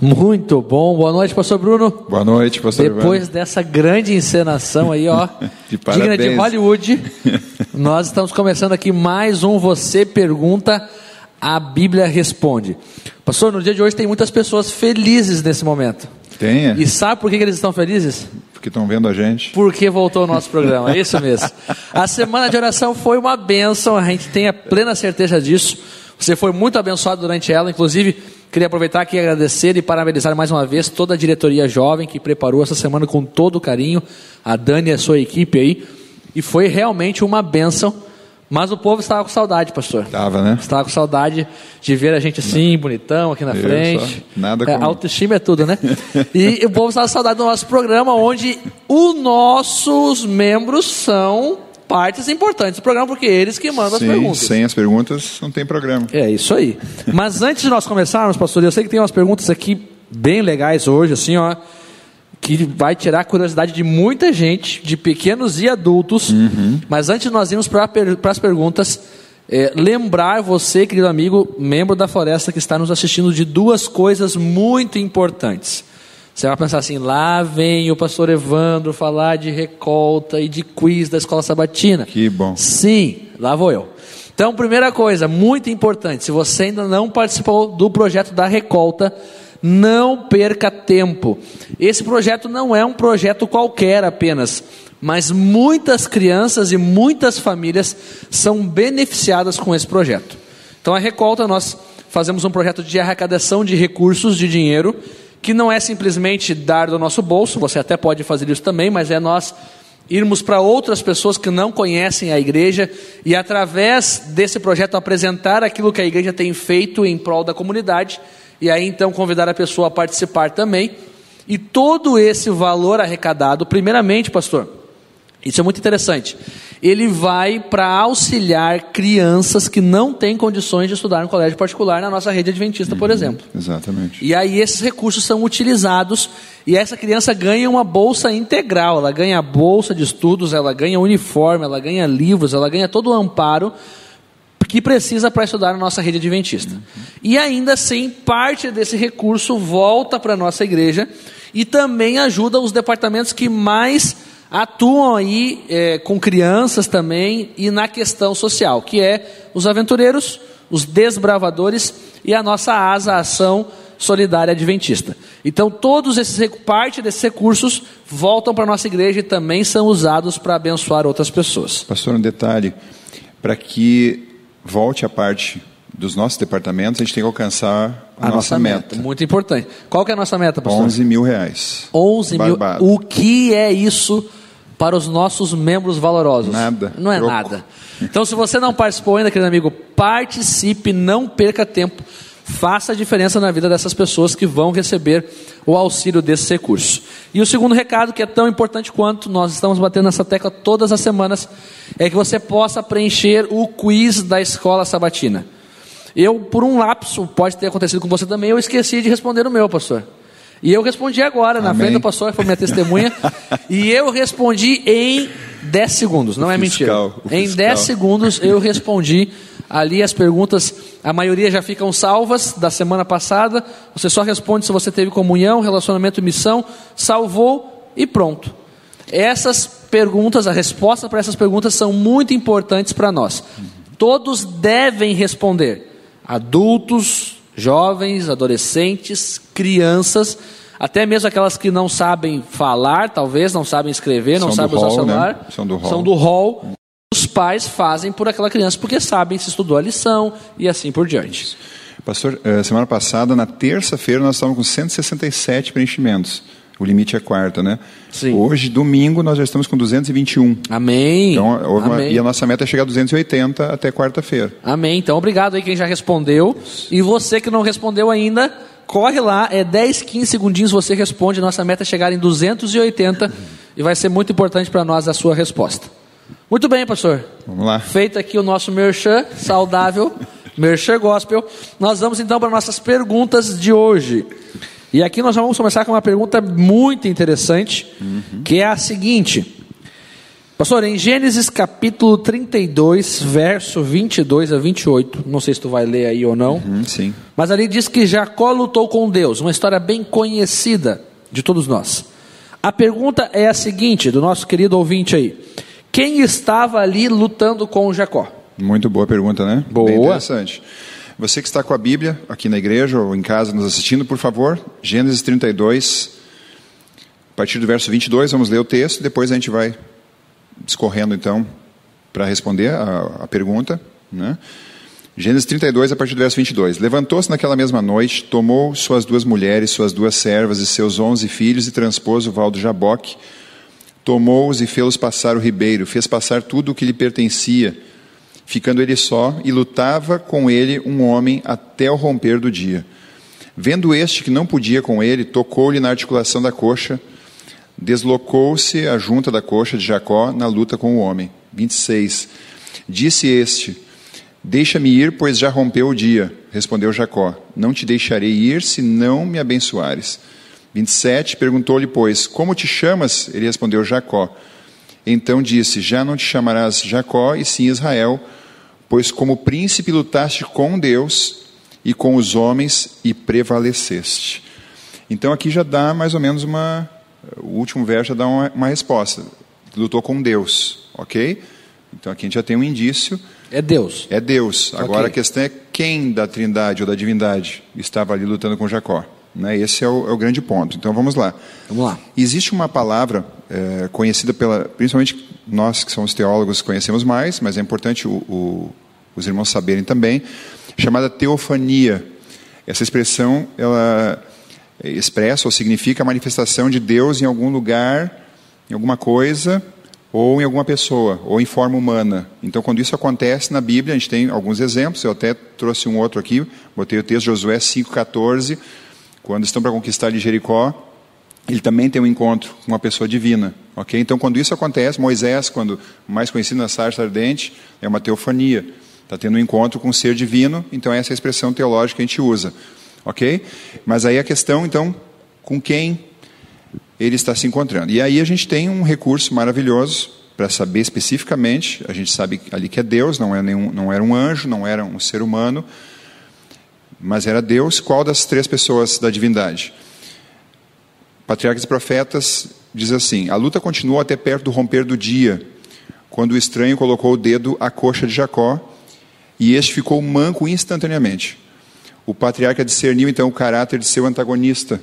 Muito bom. Boa noite, pastor Bruno. Boa noite, pastor Depois Evandro. dessa grande encenação aí, ó, de digna de Hollywood, nós estamos começando aqui mais um Você Pergunta, a Bíblia Responde. Pastor, no dia de hoje tem muitas pessoas felizes nesse momento. Tenha. E sabe por que eles estão felizes? Porque estão vendo a gente. Porque voltou o nosso programa, é isso mesmo. A semana de oração foi uma bênção, a gente tem a plena certeza disso. Você foi muito abençoado durante ela, inclusive queria aproveitar aqui e agradecer e parabenizar mais uma vez toda a diretoria jovem que preparou essa semana com todo carinho, a Dani e a sua equipe aí, e foi realmente uma bênção. Mas o povo estava com saudade, pastor. Estava, né? Estava com saudade de ver a gente assim, bonitão, aqui na Eu frente. Só, nada com... É, autoestima é tudo, né? e o povo estava com saudade do nosso programa, onde os nossos membros são partes importantes do programa, porque eles que mandam Sim, as perguntas. Sem as perguntas, não tem programa. É isso aí. Mas antes de nós começarmos, pastor, eu sei que tem umas perguntas aqui bem legais hoje, assim, ó, que vai tirar a curiosidade de muita gente, de pequenos e adultos. Uhum. Mas antes de nós irmos para as perguntas, é, lembrar você, querido amigo, membro da Floresta que está nos assistindo, de duas coisas muito importantes. Você vai pensar assim: lá vem o pastor Evandro falar de recolta e de quiz da escola sabatina. Que bom. Sim, lá vou eu. Então, primeira coisa, muito importante: se você ainda não participou do projeto da recolta, não perca tempo. Esse projeto não é um projeto qualquer apenas, mas muitas crianças e muitas famílias são beneficiadas com esse projeto. Então, a recolta, nós fazemos um projeto de arrecadação de recursos, de dinheiro que não é simplesmente dar do nosso bolso, você até pode fazer isso também, mas é nós irmos para outras pessoas que não conhecem a igreja e através desse projeto apresentar aquilo que a igreja tem feito em prol da comunidade e aí então convidar a pessoa a participar também. E todo esse valor arrecadado, primeiramente, pastor, isso é muito interessante. Ele vai para auxiliar crianças que não têm condições de estudar no colégio particular na nossa rede adventista, por exemplo. Exatamente. E aí esses recursos são utilizados e essa criança ganha uma bolsa integral. Ela ganha bolsa de estudos, ela ganha uniforme, ela ganha livros, ela ganha todo o amparo que precisa para estudar na nossa rede adventista. E ainda assim, parte desse recurso volta para a nossa igreja e também ajuda os departamentos que mais atuam aí é, com crianças também e na questão social, que é os aventureiros, os desbravadores e a nossa asa ação solidária adventista. Então todos esses parte desses recursos voltam para a nossa igreja e também são usados para abençoar outras pessoas. Pastor, um detalhe, para que volte a parte dos nossos departamentos, a gente tem que alcançar a, a nossa, nossa meta. meta. Muito importante. Qual que é a nossa meta, pastor? 11 mil reais. 11 mil. Barbado. O que é isso para os nossos membros valorosos? Nada. Não é Troco. nada. Então, se você não participou ainda, querido amigo, participe, não perca tempo. Faça a diferença na vida dessas pessoas que vão receber o auxílio desses recursos. E o segundo recado, que é tão importante quanto nós estamos batendo nessa tecla todas as semanas, é que você possa preencher o quiz da escola sabatina. Eu, por um lapso, pode ter acontecido com você também, eu esqueci de responder o meu, pastor. E eu respondi agora, na Amém. frente do pastor, que foi minha testemunha. e eu respondi em 10 segundos, não O é fiscal, mentira. Em fiscal. 10 segundos eu respondi. Ali as perguntas, a maioria já ficam salvas da semana passada. Você só responde se você teve comunhão, relacionamento e missão, salvou e pronto. Essas perguntas, a resposta para essas perguntas são muito importantes para nós. Todos devem responder. Adultos, jovens, adolescentes, crianças, até mesmo aquelas que não sabem falar, talvez, não sabem escrever, não São sabem usar hall, né? celular. São do hall. São do hall. Os pais fazem por aquela criança porque sabem se estudou a lição e assim por diante. Pastor, eh, semana passada, na terça-feira, nós estávamos com 167 preenchimentos. O limite é quarta, né? Sim. Hoje, domingo, nós já estamos com 221. Amém. Então, houve uma- Amém. e a nossa meta é chegar a 280 até quarta-feira. Amém. Então, obrigado aí quem já respondeu. E você que não respondeu ainda, corre lá, é 10, 15 segundinhos você responde. Nossa meta é chegar em 280 e vai ser muito importante para nós a sua resposta. Muito bem, pastor. Vamos lá. Feito aqui o nosso merchan saudável, merchan gospel, nós vamos então para nossas perguntas de hoje. E aqui nós vamos começar com uma pergunta muito interessante, que é a seguinte: Pastor, em Gênesis capítulo 32, verso 22 a 28, não sei se tu vai ler aí ou não, Hum, sim. mas ali diz que Jacó lutou com Deus, uma história bem conhecida de todos nós. A pergunta é a seguinte, do nosso querido ouvinte aí: quem estava ali lutando com Jacó? Muito boa pergunta, né? Boa. Bem interessante. Você que está com a Bíblia aqui na igreja ou em casa nos assistindo, por favor, Gênesis 32, a partir do verso 22, vamos ler o texto, depois a gente vai discorrendo então para responder a, a pergunta, né? Gênesis 32, a partir do verso 22. Levantou-se naquela mesma noite, tomou suas duas mulheres, suas duas servas e seus onze filhos e transpôs o val do Jaboque. Tomou-os e fê-los passar o ribeiro, fez passar tudo o que lhe pertencia, ficando ele só, e lutava com ele um homem até o romper do dia. Vendo este que não podia com ele, tocou-lhe na articulação da coxa, deslocou-se a junta da coxa de Jacó na luta com o homem. 26. Disse este: Deixa-me ir, pois já rompeu o dia. Respondeu Jacó: Não te deixarei ir se não me abençoares. 27. Perguntou-lhe, pois, Como te chamas? Ele respondeu: Jacó. Então disse: Já não te chamarás Jacó, e sim Israel, pois como príncipe lutaste com Deus e com os homens e prevaleceste. Então aqui já dá mais ou menos uma. O último verso já dá uma, uma resposta. Lutou com Deus, ok? Então aqui a gente já tem um indício. É Deus. É Deus. Agora Ok. a questão é quem da trindade ou da divindade estava ali lutando com Jacó. Né? Esse é o, é o grande ponto. Então vamos lá. Vamos lá. Existe uma palavra é, conhecida pela, principalmente nós que somos teólogos conhecemos mais, mas é importante o, o, os irmãos saberem também, chamada teofania. Essa expressão ela expressa ou significa a manifestação de Deus em algum lugar, em alguma coisa ou em alguma pessoa, ou em forma humana. Então, quando isso acontece na Bíblia, a gente tem alguns exemplos, eu até trouxe um outro aqui, botei o texto de Josué 5,14, quando estão para conquistar ali Jericó, ele também tem um encontro com uma pessoa divina. ok? Então, quando isso acontece, Moisés, quando mais conhecido na sarça ardente, é uma teofania. Está tendo um encontro com um ser divino, então essa é a expressão teológica que a gente usa. ok? Mas aí a questão, então, com quem ele está se encontrando. E aí a gente tem um recurso maravilhoso para saber especificamente, a gente sabe ali que é Deus, não, é nenhum, não era um anjo, não era um ser humano, mas era Deus, qual das três pessoas da divindade? Patriarcas e Profetas diz assim: A luta continuou até perto do romper do dia, quando o estranho colocou o dedo à coxa de Jacó, e este ficou manco instantaneamente. O patriarca discerniu então o caráter de seu antagonista,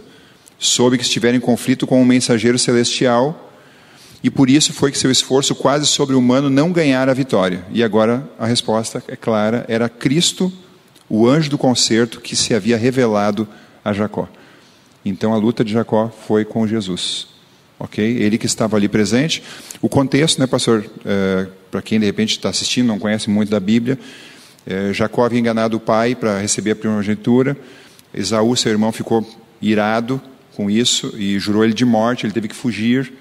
soube que estivera em conflito com um mensageiro celestial, e por isso foi que seu esforço quase sobre-humano não ganhara a vitória. E agora a resposta é clara: era Cristo, o anjo do concerto, que se havia revelado a Jacó. Então a luta de Jacó foi com Jesus. Ok? Ele que estava ali presente. O contexto, né, pastor? É, Para quem de repente está assistindo, não conhece muito da Bíblia, é, Jacó havia enganado o pai para receber a primogenitura. Esaú, seu irmão, ficou irado com isso e jurou ele de morte. Ele teve que fugir.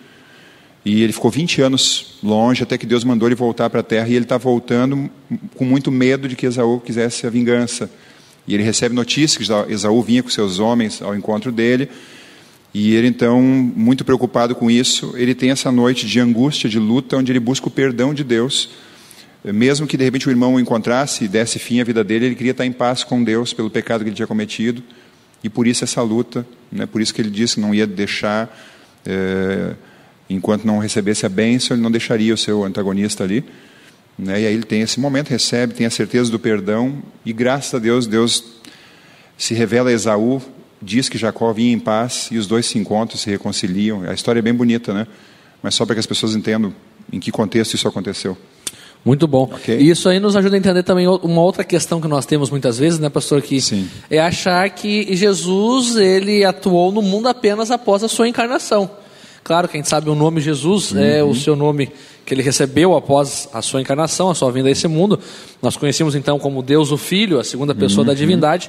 E ele ficou 20 anos longe, até que Deus mandou ele voltar para a terra. E ele está voltando com muito medo de que Esaú quisesse a vingança. E ele recebe notícia que Esaú vinha com seus homens ao encontro dele. E ele, então, muito preocupado com isso, ele tem essa noite de angústia, de luta, onde ele busca o perdão de Deus. Mesmo que de repente o irmão o encontrasse e desse fim à vida dele, ele queria estar em paz com Deus pelo pecado que ele tinha cometido. E por isso essa luta, né? por isso que ele disse que não ia deixar, é, enquanto não recebesse a bênção, ele não deixaria o seu antagonista ali. Né? E aí ele tem esse momento, recebe, tem a certeza do perdão, e graças a Deus, Deus se revela a Esaú, diz que Jacó vinha em paz, e os dois se encontram, se reconciliam. A história é bem bonita, né? Mas só para que as pessoas entendam em que contexto isso aconteceu. Muito bom. Ok. E isso aí nos ajuda a entender também uma outra questão que nós temos muitas vezes, né, pastor? Que Sim. é achar que Jesus ele atuou no mundo apenas após a sua encarnação. Claro que a gente sabe o nome Jesus é Uhum. o seu nome que ele recebeu após a sua encarnação, a sua vinda a esse mundo. Nós conhecemos então como Deus o Filho, a segunda pessoa Uhum. da divindade.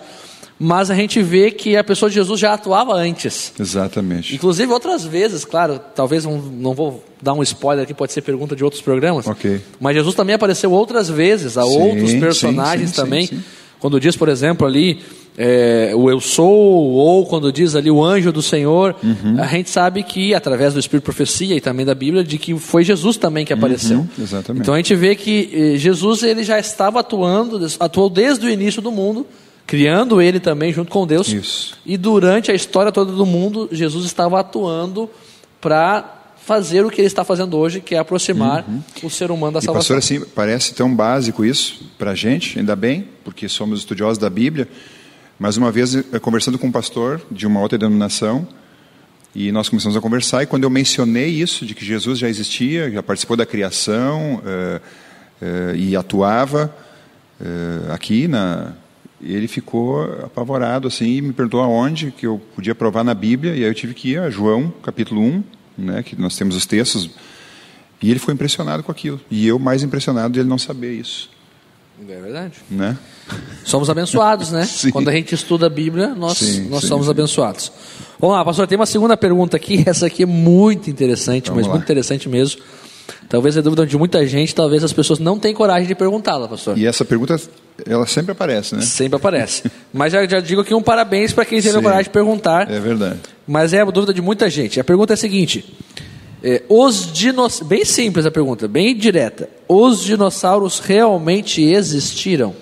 Mas a gente vê que a pessoa de Jesus já atuava antes. Exatamente. Inclusive outras vezes, claro, talvez não, não vou dar um spoiler aqui, pode ser pergunta de outros programas. Ok. Mas Jesus também apareceu outras vezes a Sim, outros personagens sim, sim, também. sim. Quando diz, por exemplo, ali é, o eu sou, ou quando diz ali o anjo do Senhor, Uhum. a gente sabe que, através do Espírito Profecia e também da Bíblia, de que foi Jesus também que apareceu. Uhum, exatamente. Então a gente vê que eh, Jesus ele já estava atuando, atuou desde o início do mundo, criando ele também junto com Deus. Isso. E durante a história toda do mundo, Jesus estava atuando para fazer o que ele está fazendo hoje, que é aproximar o ser humano da Uhum. E salvação. pastor, assim, parece tão básico isso para a gente, ainda bem, porque somos estudiosos da Bíblia. Mas uma vez, eh, conversando com um pastor de uma outra denominação, e nós começamos a conversar, e quando eu mencionei isso, de que Jesus já existia, já participou da criação eh, eh, e atuava eh, aqui, na, ele ficou apavorado assim, e me perguntou aonde que eu podia provar na Bíblia, e aí eu tive que ir a João, capítulo 1, né, que nós temos os textos, e ele ficou impressionado com aquilo. E eu mais impressionado de ele não saber isso. É verdade. Né? Somos abençoados, né? Sim. Quando a gente estuda a Bíblia, nós, Sim, nós sim, somos abençoados. Vamos lá, pastor, tem uma segunda pergunta aqui. Essa aqui é muito interessante, Vamos mas lá. muito interessante mesmo. Talvez é dúvida de muita gente, talvez as pessoas não tenham coragem de perguntá-la, pastor. E essa pergunta, ela sempre aparece, né? Sempre aparece. Mas já, já digo aqui um parabéns para quem teve coragem de perguntar. É verdade. Mas é a dúvida de muita gente. A pergunta é a seguinte: é, os dinoss... bem simples a pergunta, bem direta. Os dinossauros realmente existiram?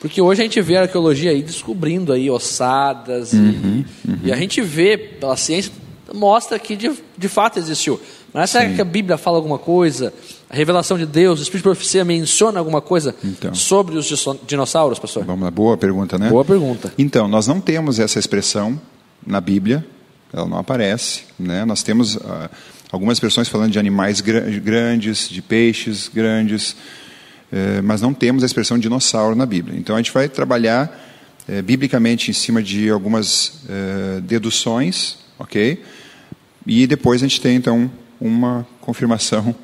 Porque hoje a gente vê a arqueologia aí descobrindo aí ossadas e- Uhum, e, a gente vê pela ciência mostra que de, de fato existiu. Mas será que a Bíblia fala alguma coisa? A revelação de Deus, o Espírito de Profecia menciona alguma coisa Então. sobre os dinossauros, pastor? Vamos lá, boa pergunta, né? Boa pergunta. Então, nós não temos essa expressão na Bíblia, ela não aparece. Né? Nós temos ah, algumas expressões falando de animais gra- grandes, de peixes grandes, eh, mas não temos a expressão dinossauro na Bíblia. Então, a gente vai trabalhar eh, biblicamente em cima de algumas eh, deduções, ok? E depois a gente tem, então, uma confirmação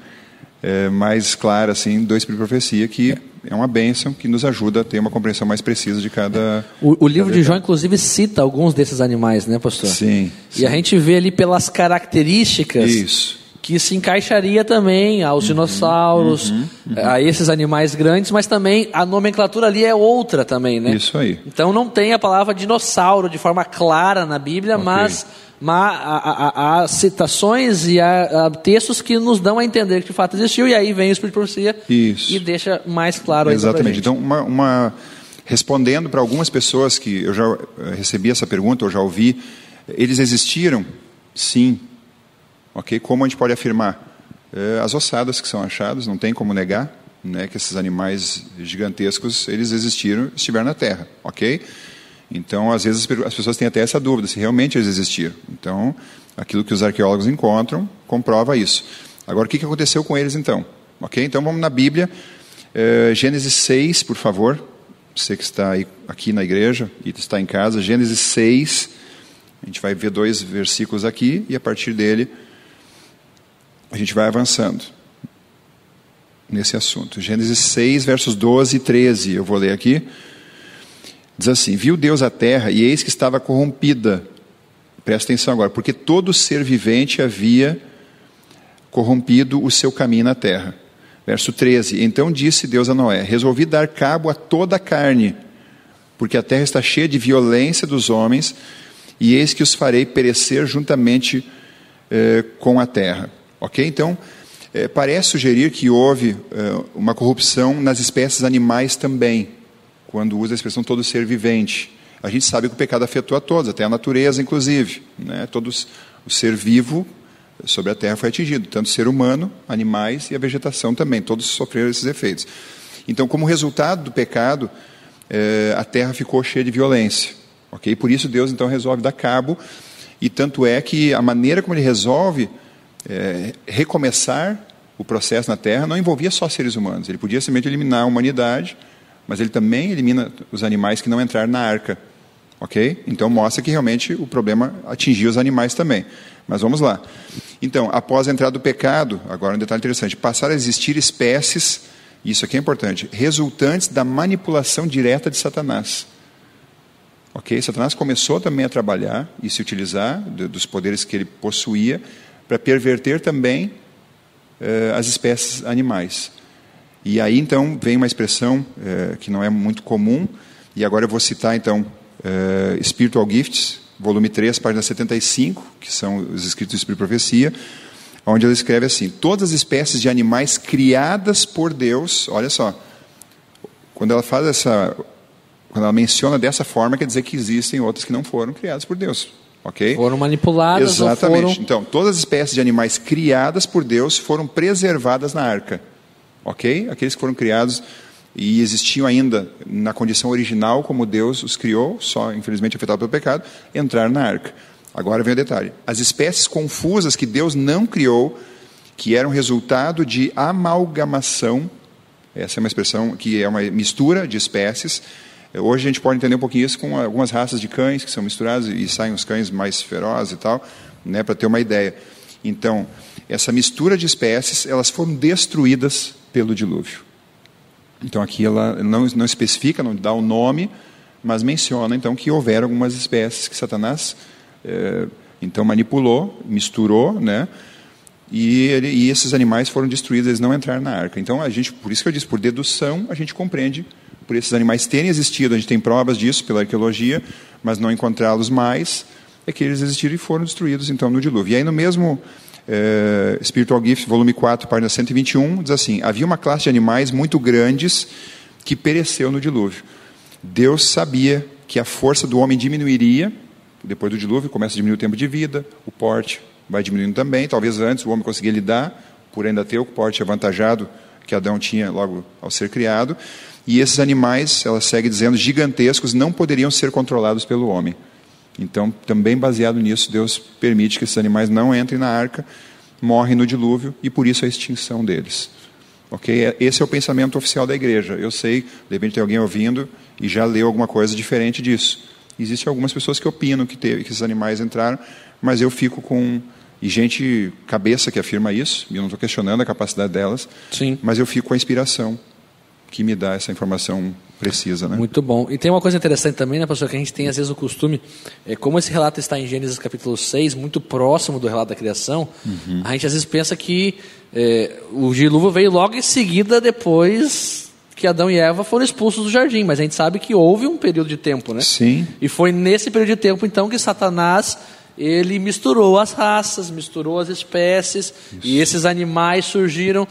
eh, mais clara assim, do Espírito Profecia, que é uma bênção que nos ajuda a ter uma compreensão mais precisa de cada. O, o livro cada de detalhe. inclusive, cita alguns desses animais, né, pastor? Sim. E a gente vê ali pelas características Isso. Uhum, que se encaixaria também aos dinossauros, a esses animais grandes, mas também a nomenclatura ali é outra também, né? Isso aí. Então não tem a palavra dinossauro de forma clara na Bíblia, Ok. mas, há, citações e há, textos que nos dão a entender que de fato existiu, e aí vem o Espírito de Profecia Isso. e deixa mais claro pra Exatamente. Então, uma, uma- respondendo para algumas pessoas que eu já eh, recebi essa pergunta, eu já ouvi, eles existiram? Sim. Ok? Como a gente pode afirmar? Eh, as ossadas que são achadas, não tem como negar, né, que esses animais gigantescos eles existiram, estiveram na Terra, ok? Então, às vezes as pessoas têm até essa dúvida se realmente eles existiram. Então, aquilo que os arqueólogos encontram comprova isso. Agora, o que aconteceu com eles então? Ok? Então, vamos na Bíblia, eh, Gênesis 6, por favor. Você que está aí, aqui na igreja e está em casa, Gênesis 6. A gente vai ver dois versículos aqui e a partir dele a gente vai avançando nesse assunto. Gênesis 6, versos 12 e 13. Eu vou ler aqui. Diz assim: Viu Deus a terra e eis que estava corrompida. Presta atenção agora, porque todo ser vivente havia corrompido o seu caminho na terra. Verso 13: Então disse Deus a Noé: Resolvi dar cabo a toda a carne, porque a terra está cheia de violência dos homens, e eis que os farei perecer juntamente eh, com a terra. Ok? Então, eh, parece sugerir que houve eh, uma corrupção nas espécies animais também, quando usa a expressão todo ser vivente. A gente sabe que o pecado afetou a todos, até a natureza, inclusive. Né? Todos, o ser vivo sobre a terra foi atingido, tanto o ser humano, animais e a vegetação também, todos sofreram esses efeitos. Então, como resultado do pecado, eh, a terra ficou cheia de violência. Ok? Por isso Deus então resolve dar cabo, e tanto é que a maneira como ele resolve eh, recomeçar o processo na terra não envolvia só seres humanos. Ele podia simplesmente eliminar a humanidade, mas ele também elimina os animais que não entraram na arca. Ok? Então mostra que realmente o problema atingiu os animais também. Mas vamos lá. Então, após a entrada do pecado, agora um detalhe interessante, passaram a existir espécies, isso aqui é importante, resultantes da manipulação direta de Satanás. Ok? Satanás começou também a trabalhar e se utilizar dos poderes que ele possuía para perverter também eh, as espécies animais. E aí então vem uma expressão eh, que não é muito comum, E agora eu vou citar, então, uh, Spiritual Gifts, volume 3, página 75, que são os escritos do Espírito Profecia, onde ele escreve assim: Todas as espécies de animais criadas por Deus, olha só, quando ela faz essa, quando ela menciona dessa forma, quer dizer que existem outras que não foram criadas por Deus. Ok? Foram manipuladas. Exatamente. Foram... Então, todas as espécies de animais criadas por Deus foram preservadas na arca. Ok? Aqueles que foram criados e existiam ainda na condição original como Deus os criou, só infelizmente afetados pelo pecado, entraram na arca. Agora vem o detalhe: as espécies confusas que Deus não criou, que eram resultado de amalgamação, essa é uma expressão que é uma mistura de espécies. Hoje a gente pode entender um pouquinho isso com algumas raças de cães que são misturadas e saem os cães mais ferozes e tal, né, para ter uma ideia. Então, essa mistura de espécies, elas foram destruídas pelo dilúvio. Então aqui ela não, não especifica, não dá o nome, mas menciona então que houveram algumas espécies que Satanás é, então manipulou, misturou, né? E, ele, e, esses animais foram destruídos, eles não entraram na arca. Então a gente, por isso que eu disse, por dedução a gente compreende por esses animais terem existido, a gente tem provas disso pela arqueologia, mas não encontrá-los mais, é que eles existiram e foram destruídos então no dilúvio. E aí no mesmo é, Spiritual Gift, volume 4, página 121, diz assim: havia uma classe de animais muito grandes que pereceu no dilúvio. Deus sabia que a força do homem diminuiria depois do dilúvio, começa a diminuir o tempo de vida, o porte vai diminuindo também. Talvez antes o homem conseguia lidar, por ainda ter o porte avantajado que Adão tinha logo ao ser criado. E esses animais, ela segue dizendo, gigantescos, não poderiam ser controlados pelo homem. Então, também baseado nisso, Deus permite que esses animais não entrem na arca, morrem no dilúvio e por isso a extinção deles. Ok? É, esse é o pensamento oficial da igreja. Eu sei, de repente tem alguém ouvindo e já leu alguma coisa diferente disso. Existem algumas pessoas que opinam que, teve, que esses animais entraram, mas eu fico com. E gente, cabeça que afirma isso, e eu não estou questionando a capacidade delas, Sim. mas eu fico com a inspiração que me dá essa informação precisa. Né? Muito bom. E tem uma coisa interessante também, né, pastor, que a gente tem às vezes o costume, é, como esse relato está em Gênesis capítulo 6, muito próximo do relato da criação, uhum. a gente às vezes pensa que é, o dilúvio veio logo em seguida depois que Adão e Eva foram expulsos do jardim, mas a gente sabe que houve um período de tempo, né? Sim. E foi nesse período de tempo então que Satanás ele misturou as raças, misturou as espécies, Isso. e esses animais surgiram.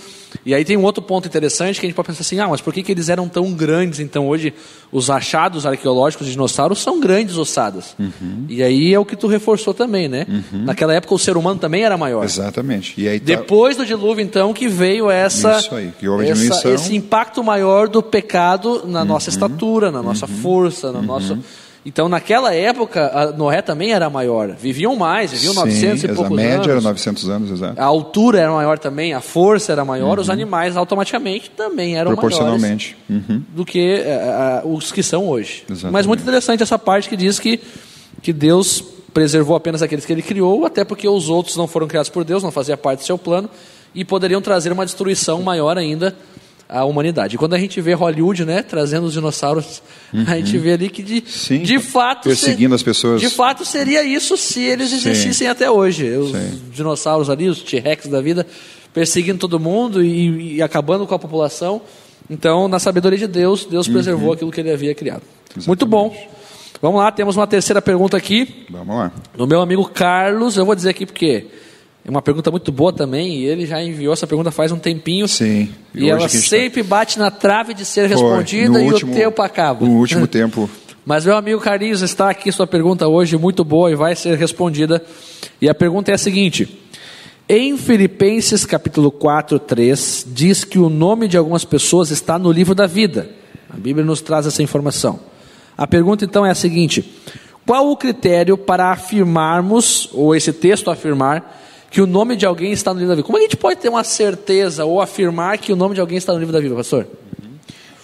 E aí tem um outro ponto interessante que a gente pode pensar assim: ah, mas por que, que eles eram tão grandes? Então hoje os achados arqueológicos de dinossauros são grandes ossadas. Uhum. E aí é o que tu reforçou também, né? Uhum. Naquela época o ser humano também era maior. Exatamente. E aí tá... Depois do dilúvio, então, que veio essa, Isso aí, que houve essa esse impacto maior do pecado na uhum. nossa estatura, na nossa uhum. força, na uhum. nossa então, naquela época, Noé também era maior. Viviam mais, viviam Sim, 900 e poucos anos. A média era 900 anos, exato. A altura era maior também, a força era maior, uhum. os animais automaticamente também eram Proporcionalmente. maiores uhum. do que uh, os que são hoje. Exatamente. Mas muito interessante essa parte que diz que, que Deus preservou apenas aqueles que ele criou, até porque os outros não foram criados por Deus, não fazia parte do seu plano, e poderiam trazer uma destruição maior ainda a humanidade. E quando a gente vê Hollywood, né, trazendo os dinossauros, uhum. a gente vê ali que de, Sim, de fato perseguindo ser, as pessoas. De fato seria isso se eles existissem Sim. até hoje. Os Sim. dinossauros ali, os T-Rex da vida, perseguindo todo mundo e, e, acabando com a população. Então, na sabedoria de Deus, Deus uhum. preservou aquilo que ele havia criado. Exatamente. Muito bom. Vamos lá, temos uma terceira pergunta aqui. Vamos lá. Do meu amigo Carlos, eu vou dizer aqui porque uma pergunta muito boa também, e ele já enviou essa pergunta faz um tempinho. Sim. E, e ela tá sempre tá... bate na trave de ser respondida e último, o tempo acaba. No último tempo. Mas meu amigo Carlinhos, está aqui sua pergunta hoje, muito boa e vai ser respondida. E a pergunta é a seguinte: Em Filipenses capítulo 4, 3, diz que o nome de algumas pessoas está no livro da vida. A Bíblia nos traz essa informação. A pergunta então é a seguinte: Qual o critério para afirmarmos, ou esse texto afirmar, que o nome de alguém está no livro da vida. Como a gente pode ter uma certeza ou afirmar que o nome de alguém está no livro da vida, pastor?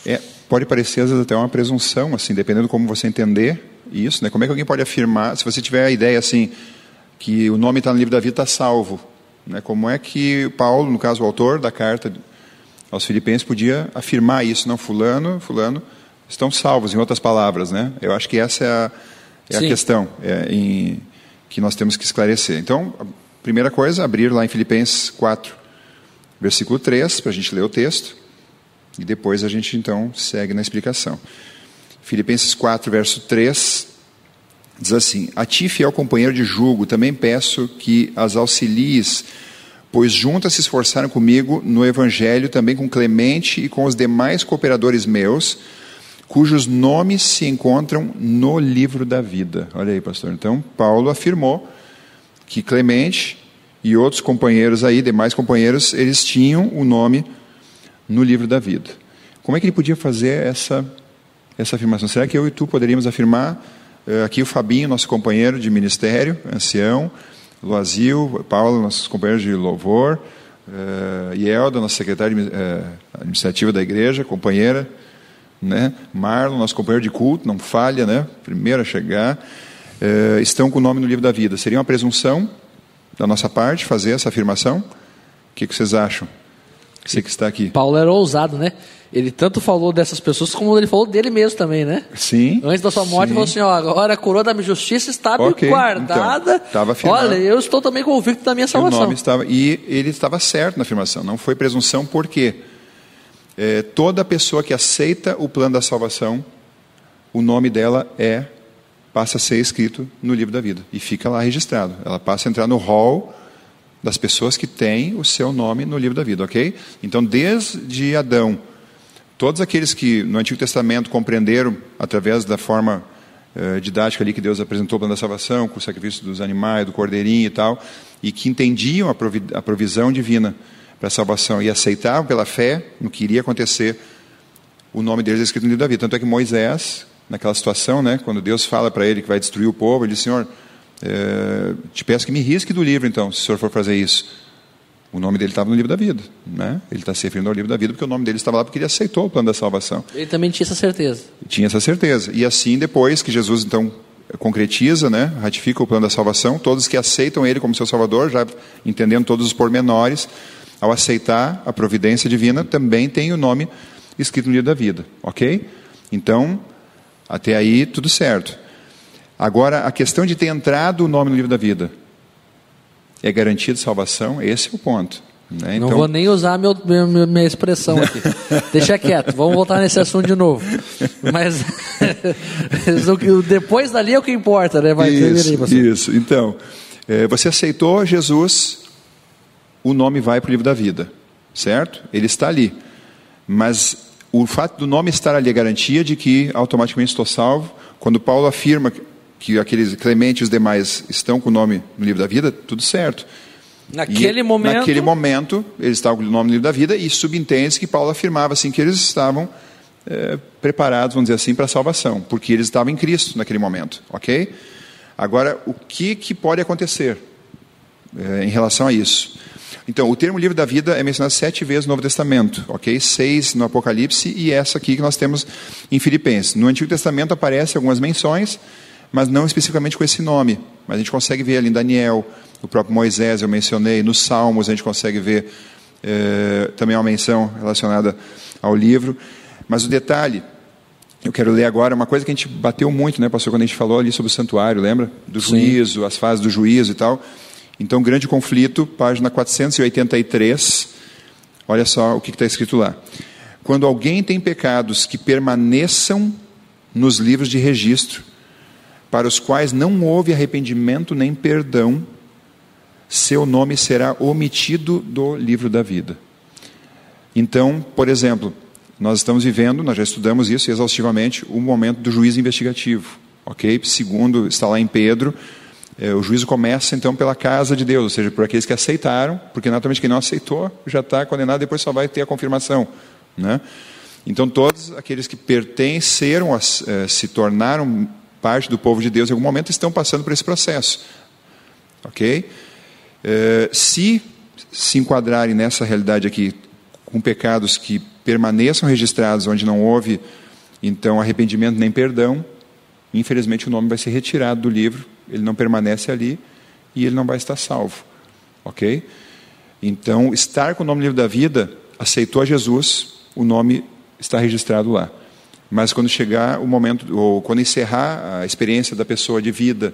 É, pode parecer às vezes até uma presunção, assim, dependendo de como você entender isso, né? Como é que alguém pode afirmar, se você tiver a ideia assim, que o nome está no livro da vida, está salvo, né? Como é que Paulo, no caso o autor da carta aos Filipenses, podia afirmar isso? Não, fulano, fulano estão salvos, em outras palavras, né? Eu acho que essa é a, é a questão é, em, que nós temos que esclarecer. Então, Primeira coisa, abrir lá em Filipenses 4, versículo 3, para a gente ler o texto. E depois a gente então segue na explicação. Filipenses 4, verso 3, diz assim: A ti, fiel companheiro de julgo, também peço que as auxilies, pois juntas se esforçaram comigo no evangelho, também com Clemente e com os demais cooperadores meus, cujos nomes se encontram no livro da vida. Olha aí, pastor. Então, Paulo afirmou que Clemente e outros companheiros aí, demais companheiros, eles tinham o nome no livro da vida. Como é que ele podia fazer essa, essa afirmação? Será que eu e tu poderíamos afirmar? Eh, aqui o Fabinho, nosso companheiro de ministério, ancião, Loazil, Paulo, nossos companheiros de louvor, uh, Yelda, nossa secretária uh, administrativa da igreja, companheira, né? Marlon, nosso companheiro de culto, não falha, né? Primeiro a chegar, uh, estão com o nome no livro da vida. Seria uma presunção da nossa parte fazer essa afirmação? O que, que vocês acham? Você que está aqui. Paulo era ousado, né? Ele tanto falou dessas pessoas como ele falou dele mesmo também, né? Sim. Antes da sua morte, sim. falou assim: ó, agora a coroa da justiça está Ok, guardada. então, estava afirmado. Olha, eu estou também convicto da minha O salvação. nome estava, e ele estava certo na afirmação, não foi presunção, por quê? É, toda pessoa que aceita o plano da salvação, o nome dela é passa a ser escrito no livro da vida e fica lá registrado. Ela passa a entrar no hall das pessoas que têm o seu nome no livro da vida, ok? Então, desde Adão, todos aqueles que no Antigo Testamento compreenderam através da forma eh, didática ali que Deus apresentou o plano da salvação, com o sacrifício dos animais, do cordeirinho e tal, e que entendiam a, provi a provisão divina para a salvação e aceitavam pela fé no que iria acontecer, o nome deles é escrito no livro da vida. Tanto é que Moisés, naquela situação, né, quando Deus fala para ele que vai destruir o povo, ele diz: Senhor, eh, te peço que me risque do livro, então, se o senhor for fazer isso. O nome dele estava no livro da vida. Né? Ele está se referindo ao livro da vida porque o nome dele estava lá porque ele aceitou o plano da salvação. Ele também tinha essa certeza. Tinha essa certeza. E assim, depois que Jesus, então, concretiza, né, ratifica o plano da salvação, todos que aceitam ele como seu salvador, já entendendo todos os pormenores, ao aceitar a providência divina, também tem o nome escrito no livro da vida. Ok? Então, até aí, tudo certo. Agora, a questão de ter entrado o nome no livro da vida é garantia de salvação? Esse é o ponto. Né? Não Então, vou nem usar meu, meu- minha expressão aqui. Deixa quieto, vamos voltar nesse assunto de novo. Mas depois dali é o que importa, né? Vai termina aí, Isso, isso. Então, eh, você aceitou Jesus, o nome vai para o livro da vida, certo? Ele está ali. Mas o fato do nome estar ali é garantia de que automaticamente estou salvo. Quando Paulo afirma que aqueles Clemente e os demais estão com o nome no livro da vida, tudo certo. Naquele E, momento, Naquele momento, eles estavam com o nome no livro da vida e subentende que Paulo afirmava assim que eles estavam eh, preparados, vamos dizer assim, para a salvação, porque eles estavam em Cristo naquele momento, ok? Agora, o que, que pode acontecer eh, em relação a isso? Então, o termo livro da vida é mencionado sete vezes no Novo Testamento, ok? Seis no Apocalipse e essa aqui que nós temos em Filipenses. No Antigo Testamento aparecem algumas menções, mas não especificamente com esse nome. Mas a gente consegue ver ali em Daniel, o próprio Moisés eu mencionei, nos Salmos a gente consegue ver eh, também uma menção relacionada ao livro. Mas o detalhe, eu quero ler agora uma coisa que a gente bateu muito, né, pastor, quando a gente falou ali sobre o santuário, lembra? Do Sim. juízo, as fases do juízo e tal. Então, grande conflito, página 483. Olha só o que está escrito lá. Quando alguém tem pecados que permaneçam nos livros de registro, para os quais não houve arrependimento nem perdão, seu nome será omitido do livro da vida. Então, por exemplo, nós estamos vivendo, nós já estudamos isso exaustivamente, o momento do juízo investigativo, ok? Segundo está lá em Pedro, eh, o juízo começa então pela casa de Deus, ou seja, por aqueles que aceitaram, porque naturalmente quem não aceitou já está condenado, depois só vai ter a confirmação, né? Então todos aqueles que pertenceram, a, eh, se tornaram parte do povo de Deus em algum momento estão passando por esse processo, ok? Eh, se se enquadrarem nessa realidade aqui com pecados que permaneçam registrados onde não houve então arrependimento nem perdão, infelizmente o nome vai ser retirado do livro, ele não permanece ali e ele não vai estar salvo, ok? Então estar com o nome no livro da vida, aceitou a Jesus, o nome está registrado lá. Mas quando chegar o momento, ou quando encerrar a experiência da pessoa de vida,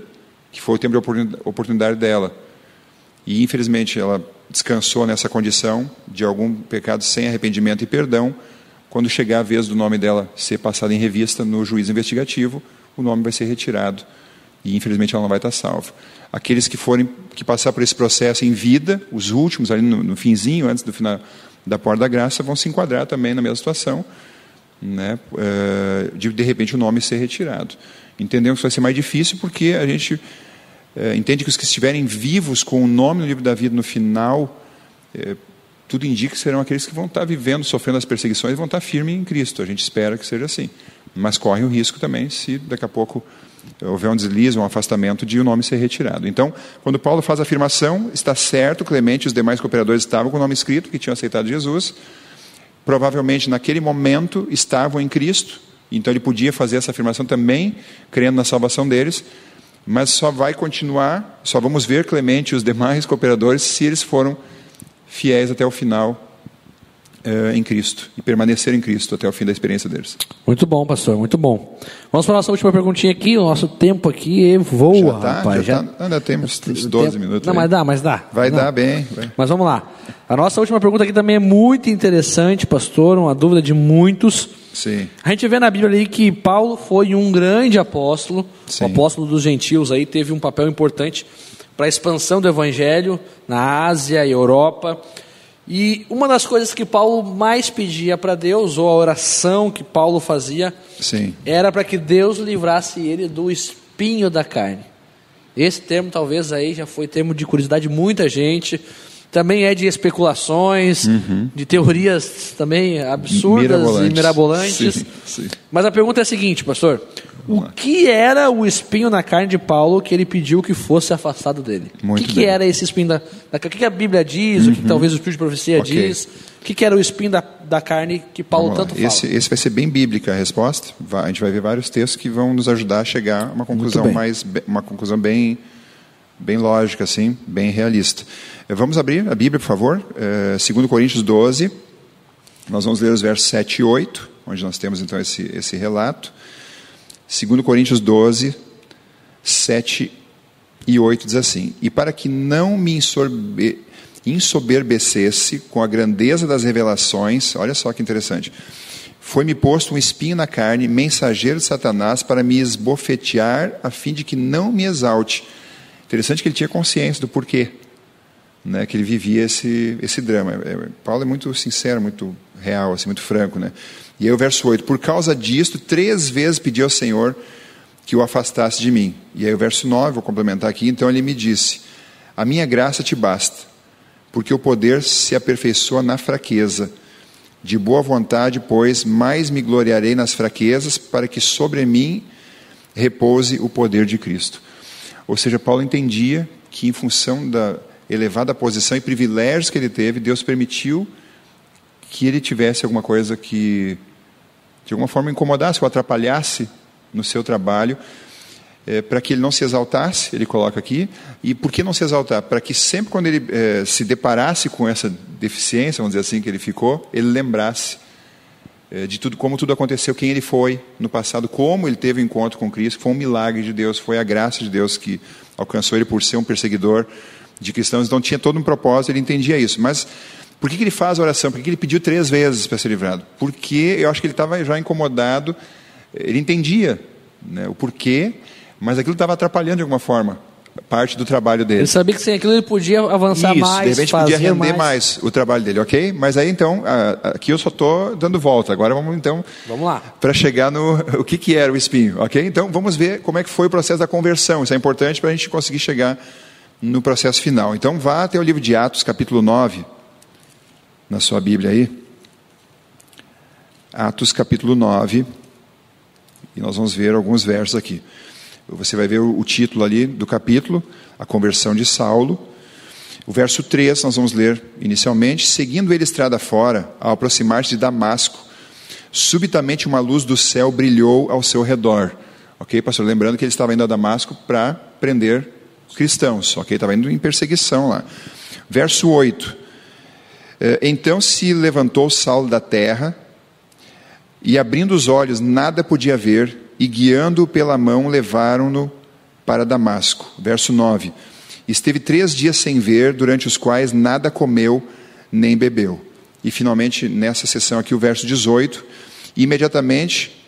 que foi o tempo de oportun- oportunidade dela, e infelizmente ela descansou nessa condição de algum pecado sem arrependimento e perdão, quando chegar a vez do nome dela ser passado em revista no juiz investigativo, o nome vai ser retirado e infelizmente ela não vai estar salva. Aqueles que forem que passar por esse processo em vida, os últimos ali no, no finzinho, antes do final da porta da graça, vão se enquadrar também na mesma situação, né, eh, de de repente o nome ser retirado. Entendemos que vai ser mais difícil porque a gente é, entende que os que estiverem vivos com o nome no livro da vida no final, é, tudo indica que serão aqueles que vão estar vivendo, sofrendo as perseguições vão estar firmes em Cristo. A gente espera que seja assim. Mas corre o risco também se daqui a pouco houver um deslize, um afastamento de o nome ser retirado. Então, quando Paulo faz a afirmação, está certo, Clemente e os demais cooperadores estavam com o nome escrito, que tinham aceitado Jesus. Provavelmente naquele momento estavam em Cristo, então ele podia fazer essa afirmação também, crendo na salvação deles, mas só vai continuar, só vamos ver Clemente e os demais cooperadores se eles foram fiéis até o final uh, em Cristo e permanecer em Cristo até o fim da experiência deles. Muito bom, pastor, muito bom. Vamos para a nossa última perguntinha aqui. O nosso tempo aqui voa, já tá, rapaz. Já, já... Tá, ainda temos 12 tempo... minutos. Não, aí. mas dá, mas dá. Vai Não. dar bem. Vai. Mas vamos lá. A nossa última pergunta aqui também é muito interessante, pastor, uma dúvida de muitos. Sim. A gente vê na Bíblia ali que Paulo foi um grande apóstolo, Sim. o apóstolo dos gentios aí teve um papel importante para a expansão do evangelho na Ásia e Europa. E uma das coisas que Paulo mais pedia para Deus, ou a oração que Paulo fazia, Sim. era para que Deus livrasse ele do espinho da carne. Esse termo talvez aí já foi termo de curiosidade de muita gente. Também é de especulações, Uhum. de teorias também absurdas Mirabolantes. e mirabolantes. Sim, sim. Mas a pergunta é a seguinte, pastor: o lá. que era o espinho na carne de Paulo que ele pediu que fosse afastado dele? Muito o que, que. Uhum. era esse espinho da, da carne? O que, a Bíblia diz? O que talvez o Espírito de Profecia Ok. diz? O que, que era o espinho da, da carne que Paulo Vamos lá. tanto fala? Esse, esse vai ser bem bíblica a resposta. Vai- a gente vai ver vários textos que vão nos ajudar a chegar a uma conclusão mais, uma conclusão bem, bem lógica, assim, bem realista. Eh, Vamos abrir a Bíblia, por favor. Eh, 2 Coríntios 12. Nós vamos ler os versos 7 e 8, onde nós temos então esse, esse relato. 2 Coríntios 12, 7 e 8 diz assim: E para que não me ensorbe, ensoberbecesse com a grandeza das revelações, olha só que interessante. Foi-me posto um espinho na carne, mensageiro de Satanás, para me esbofetear, a fim de que não me exalte. Interessante que ele tinha consciência do porquê, né, que ele vivia esse, esse drama. É, Paulo é muito sincero, muito real, assim, muito franco. Né? E aí o verso 8: Por causa disto, três vezes pedi ao Senhor que o afastasse de mim. E aí o verso 9, vou complementar aqui. Então ele me disse: A minha graça te basta, porque o poder se aperfeiçoa na fraqueza. De boa vontade, pois, mais me gloriarei nas fraquezas, para que sobre mim repouse o poder de Cristo. Ou seja, Paulo entendia que, em função da elevada posição e privilégios que ele teve, Deus permitiu que ele tivesse alguma coisa que, de alguma forma, incomodasse ou atrapalhasse no seu trabalho, é, para que ele não se exaltasse, ele coloca aqui. E por que não se exaltar? Para que sempre quando ele é, se deparasse com essa deficiência, vamos dizer assim, que ele ficou, ele lembrasse de tudo, como tudo aconteceu, quem ele foi no passado, como ele teve o um encontro com Cristo, foi um milagre de Deus, foi a graça de Deus que alcançou ele por ser um perseguidor de cristãos, então tinha todo um propósito, ele entendia isso. Mas por que, que ele faz a oração? Por que, que ele pediu três vezes para ser livrado? Porque eu acho que ele estava já incomodado, ele entendia né, o porquê, mas aquilo estava atrapalhando de alguma forma parte do trabalho dele. Ele sabia que sem aquilo ele podia avançar Isso, mais, de repente podia render mais. mais. o trabalho dele, ok? Mas aí então, aqui eu só estou dando volta. Agora vamos então Vamos lá. para chegar no o que, que era o espinho, ok? Então vamos ver como é que foi o processo da conversão. Isso é importante para a gente conseguir chegar no processo final. Então vá até o livro de Atos, capítulo 9, na sua Bíblia aí. Atos, capítulo 9. E nós vamos ver alguns versos aqui. Você vai ver o, título ali do capítulo, a conversão de Saulo. O verso 3 nós vamos ler inicialmente. Seguindo ele estrada fora, ao aproximar-se de Damasco, subitamente uma luz do céu brilhou ao seu redor. Ok, pastor? Lembrando que ele estava indo a Damasco para prender cristãos. Ok, estava indo em perseguição lá. Verso 8. Eh, Então se levantou Saulo da terra e abrindo os olhos, nada podia ver, e guiando-o pela mão, levaram-no para Damasco. Verso 9. Esteve três dias sem ver, durante os quais nada comeu nem bebeu. E finalmente, nessa sessão aqui, o verso 18: Imediatamente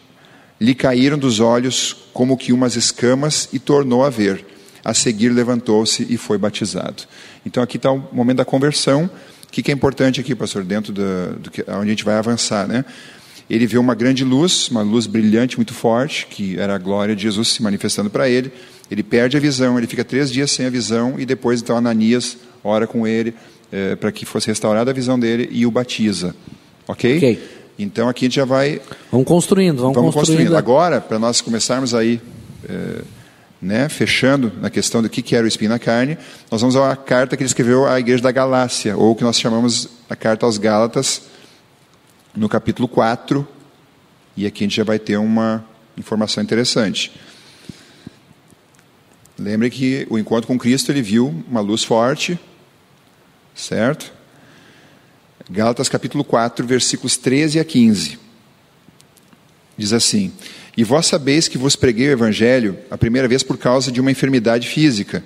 lhe caíram dos olhos como que umas escamas e tornou a ver. A seguir levantou-se e foi batizado. Então aqui está o momento da conversão. O que, que é importante aqui, pastor, dentro da, do que, onde a gente vai avançar, né? Ele vê uma grande luz, uma luz brilhante, muito forte, que era a glória de Jesus se manifestando para ele. Ele perde a visão, ele fica três dias sem a visão e depois então Ananias ora com ele é, para que fosse restaurada a visão dele e o batiza. Ok? Então aqui a gente já vai Vamos construindo, vamos, Vamos construindo. construindo. Agora, para nós começarmos aí, é, né, fechando na questão do que, que era o espinho na carne, nós vamos à carta que ele escreveu à igreja da Galácia, ou o que nós chamamos a carta aos Gálatas, no capítulo 4. E aqui a gente já vai ter uma informação interessante. Lembre que o encontro com Cristo ele viu uma luz forte, certo? Gálatas capítulo 4, versículos 13 a 15. Diz assim: E vós sabeis que vos preguei o evangelho a primeira vez por causa de uma enfermidade física.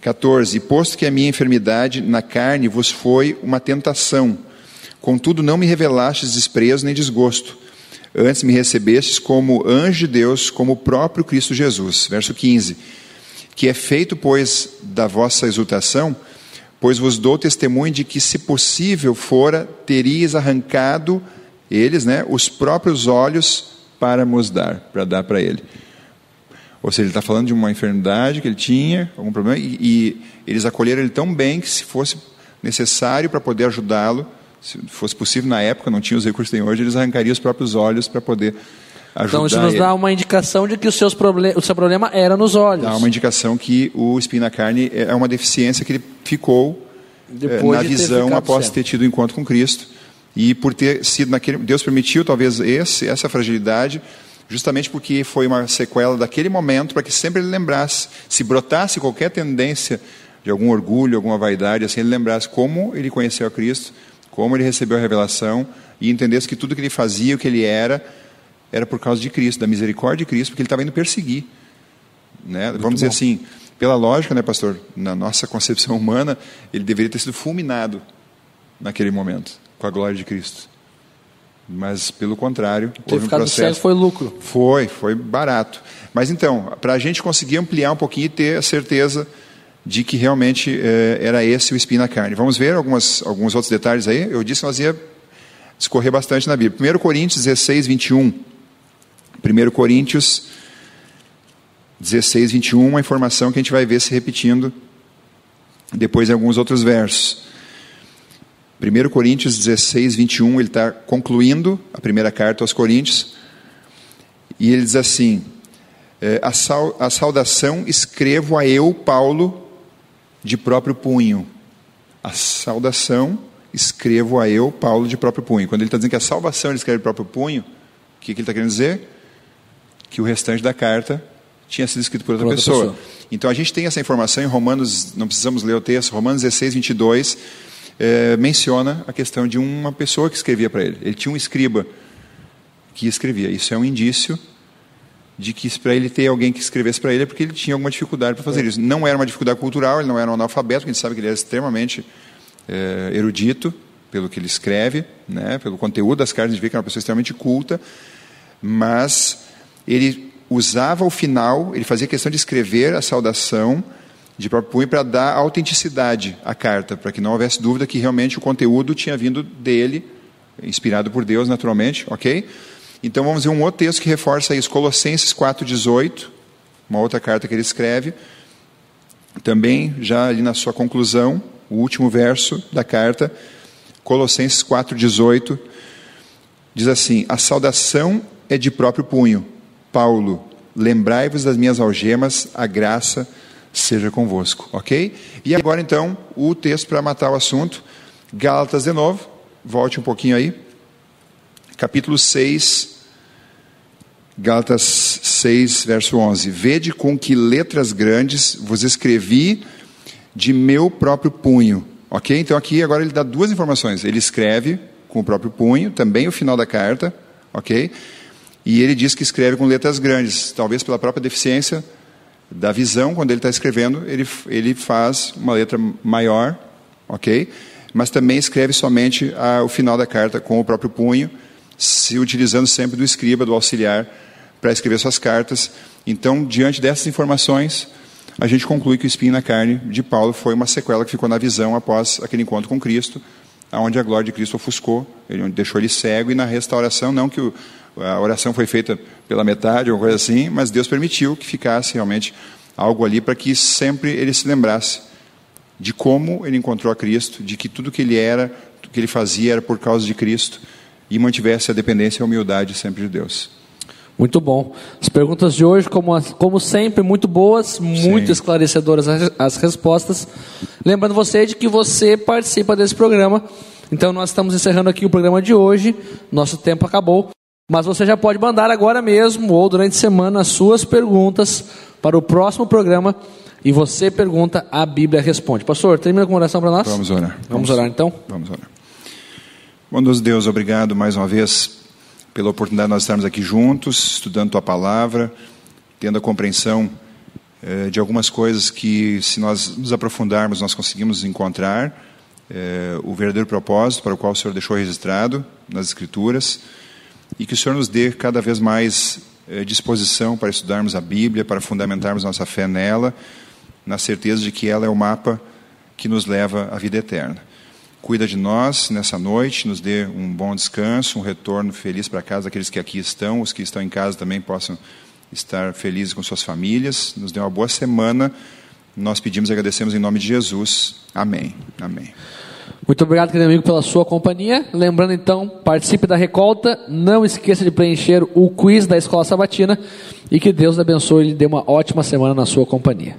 14. E posto que a minha enfermidade na carne vos foi uma tentação, contudo não me revelastes desprezo nem desgosto. Antes me recebestes como anjo de Deus, como o próprio Cristo Jesus. Verso 15. Que é feito, pois, da vossa exultação, pois vos dou testemunho de que, se possível fora, teríeis arrancado eles, né, os próprios olhos para nos dar, para dar para ele. Ou seja, ele está falando de uma enfermidade que ele tinha, algum problema, e, e eles acolheram ele tão bem que, se fosse necessário para poder ajudá-lo, se fosse possível na época, não tinha os recursos que tem hoje, eles arrancariam os próprios olhos para poder ajudar Então isso nos dá uma indicação de que os seus o seu problema era nos olhos. Dá uma indicação que o espinho na carne é uma deficiência que ele ficou eh, Depois na de ter visão ficado após cego. ter tido o encontro com Cristo. E por ter sido naquele. Deus permitiu, talvez, esse, essa fragilidade, justamente porque foi uma sequela daquele momento, para que sempre ele lembrasse, se brotasse qualquer tendência de algum orgulho, alguma vaidade, assim, ele lembrasse como ele conheceu a Cristo, como ele recebeu a revelação, e entendesse que tudo que ele fazia, o que ele era, era por causa de Cristo, da misericórdia de Cristo, porque ele estava indo perseguir. Né? Vamos dizer bom. assim, pela lógica, né, pastor, na nossa concepção humana, ele deveria ter sido fulminado naquele momento, com a glória de Cristo. Mas, pelo contrário, Ter houve um processo. cego foi lucro. Foi, foi barato. Mas então, para a gente conseguir ampliar um pouquinho e ter a certeza de que realmente eh, era esse o espinho na carne. Vamos ver algumas, alguns outros detalhes aí? Eu disse que nós ia discorrer bastante na Bíblia. 1 Coríntios 16, 21. 1 Coríntios 16, 21, uma informação que a gente vai ver se repetindo depois em alguns outros versos. 1 Coríntios 16, 21, ele está concluindo a primeira carta aos Coríntios, e ele diz assim: eh, a, saudação escrevo a eu, Paulo, de próprio punho. A saudação escrevo a eu, Paulo, de próprio punho. Quando ele está dizendo que a salvação ele escreve de próprio punho, o que, que ele está querendo dizer? Que o restante da carta tinha sido escrito por outra, Por outra pessoa. pessoa. Então a gente tem essa informação em Romanos, não precisamos ler o texto, Romanos 16, 22, eh, menciona a questão de uma pessoa que escrevia para ele. Ele tinha um escriba que escrevia. Isso é um indício de que para ele ter alguém que escrevesse para ele é porque ele tinha alguma dificuldade para fazer isso. Não era uma dificuldade cultural, ele não era um analfabeto, a gente sabe que ele era extremamente eh, erudito pelo que ele escreve, né, pelo conteúdo das cartas, a gente vê que é uma pessoa extremamente culta, mas ele usava o final, ele fazia questão de escrever a saudação de próprio punho para dar autenticidade à carta, para que não houvesse dúvida que realmente o conteúdo tinha vindo dele, inspirado por Deus naturalmente, ok? Então vamos ver um outro texto que reforça isso, Colossenses 4,18, uma outra carta que ele escreve, também já ali na sua conclusão, o último verso da carta, Colossenses 4,18, diz assim: A saudação é de próprio punho. Paulo, lembrai-vos das minhas algemas, a graça seja convosco. Ok? E agora então, o texto para matar o assunto, Gálatas de novo, volte um pouquinho aí, capítulo 6, Gálatas 6, verso 11: Vede com que letras grandes vos escrevi de meu próprio punho. Ok? Então aqui agora ele dá duas informações. Ele escreve com o próprio punho, também o final da carta, ok? E ele diz que escreve com letras grandes, talvez pela própria deficiência da visão, quando ele está escrevendo, ele, ele faz uma letra maior, ok? mas também escreve somente a, o final da carta com o próprio punho, se utilizando sempre do escriba, do auxiliar, para escrever suas cartas. Então, diante dessas informações, a gente conclui que o espinho na carne de Paulo foi uma sequela que ficou na visão após aquele encontro com Cristo, onde a glória de Cristo ofuscou, ele deixou ele cego, e na restauração, não que o, a oração foi feita pela metade, ou coisa assim, mas Deus permitiu que ficasse realmente algo ali para que sempre ele se lembrasse de como ele encontrou a Cristo, de que tudo que ele era, que ele fazia era por causa de Cristo, e mantivesse a dependência e a humildade sempre de Deus. Muito bom. As perguntas de hoje, como, como sempre, muito boas, muito Sim. esclarecedoras as, as respostas. Lembrando você de que você participa desse programa. Então, nós estamos encerrando aqui o programa de hoje. Nosso tempo acabou. Mas você já pode mandar agora mesmo ou durante a semana as suas perguntas para o próximo programa. E você pergunta, a Bíblia responde. Pastor, termina com oração para nós? Vamos orar. Vamos, Vamos orar então? Vamos orar. Bom Deus, obrigado mais uma vez pela oportunidade de nós estarmos aqui juntos, estudando Tua palavra, tendo a compreensão eh, de algumas coisas que, se nós nos aprofundarmos, nós conseguimos encontrar eh, o verdadeiro propósito para o qual o Senhor deixou registrado nas Escrituras e que o Senhor nos dê cada vez mais eh, disposição para estudarmos a Bíblia, para fundamentarmos nossa fé nela, na certeza de que ela é o mapa que nos leva à vida eterna. Cuida de nós nessa noite, nos dê um bom descanso, um retorno feliz para casa, aqueles que aqui estão, os que estão em casa também possam estar felizes com suas famílias. Nos dê uma boa semana. Nós pedimos e agradecemos em nome de Jesus. Amém. Amém. Muito obrigado, querido amigo, pela sua companhia. Lembrando então, participe da recolta. Não esqueça de preencher o quiz da Escola Sabatina. E que Deus abençoe e lhe dê uma ótima semana na sua companhia.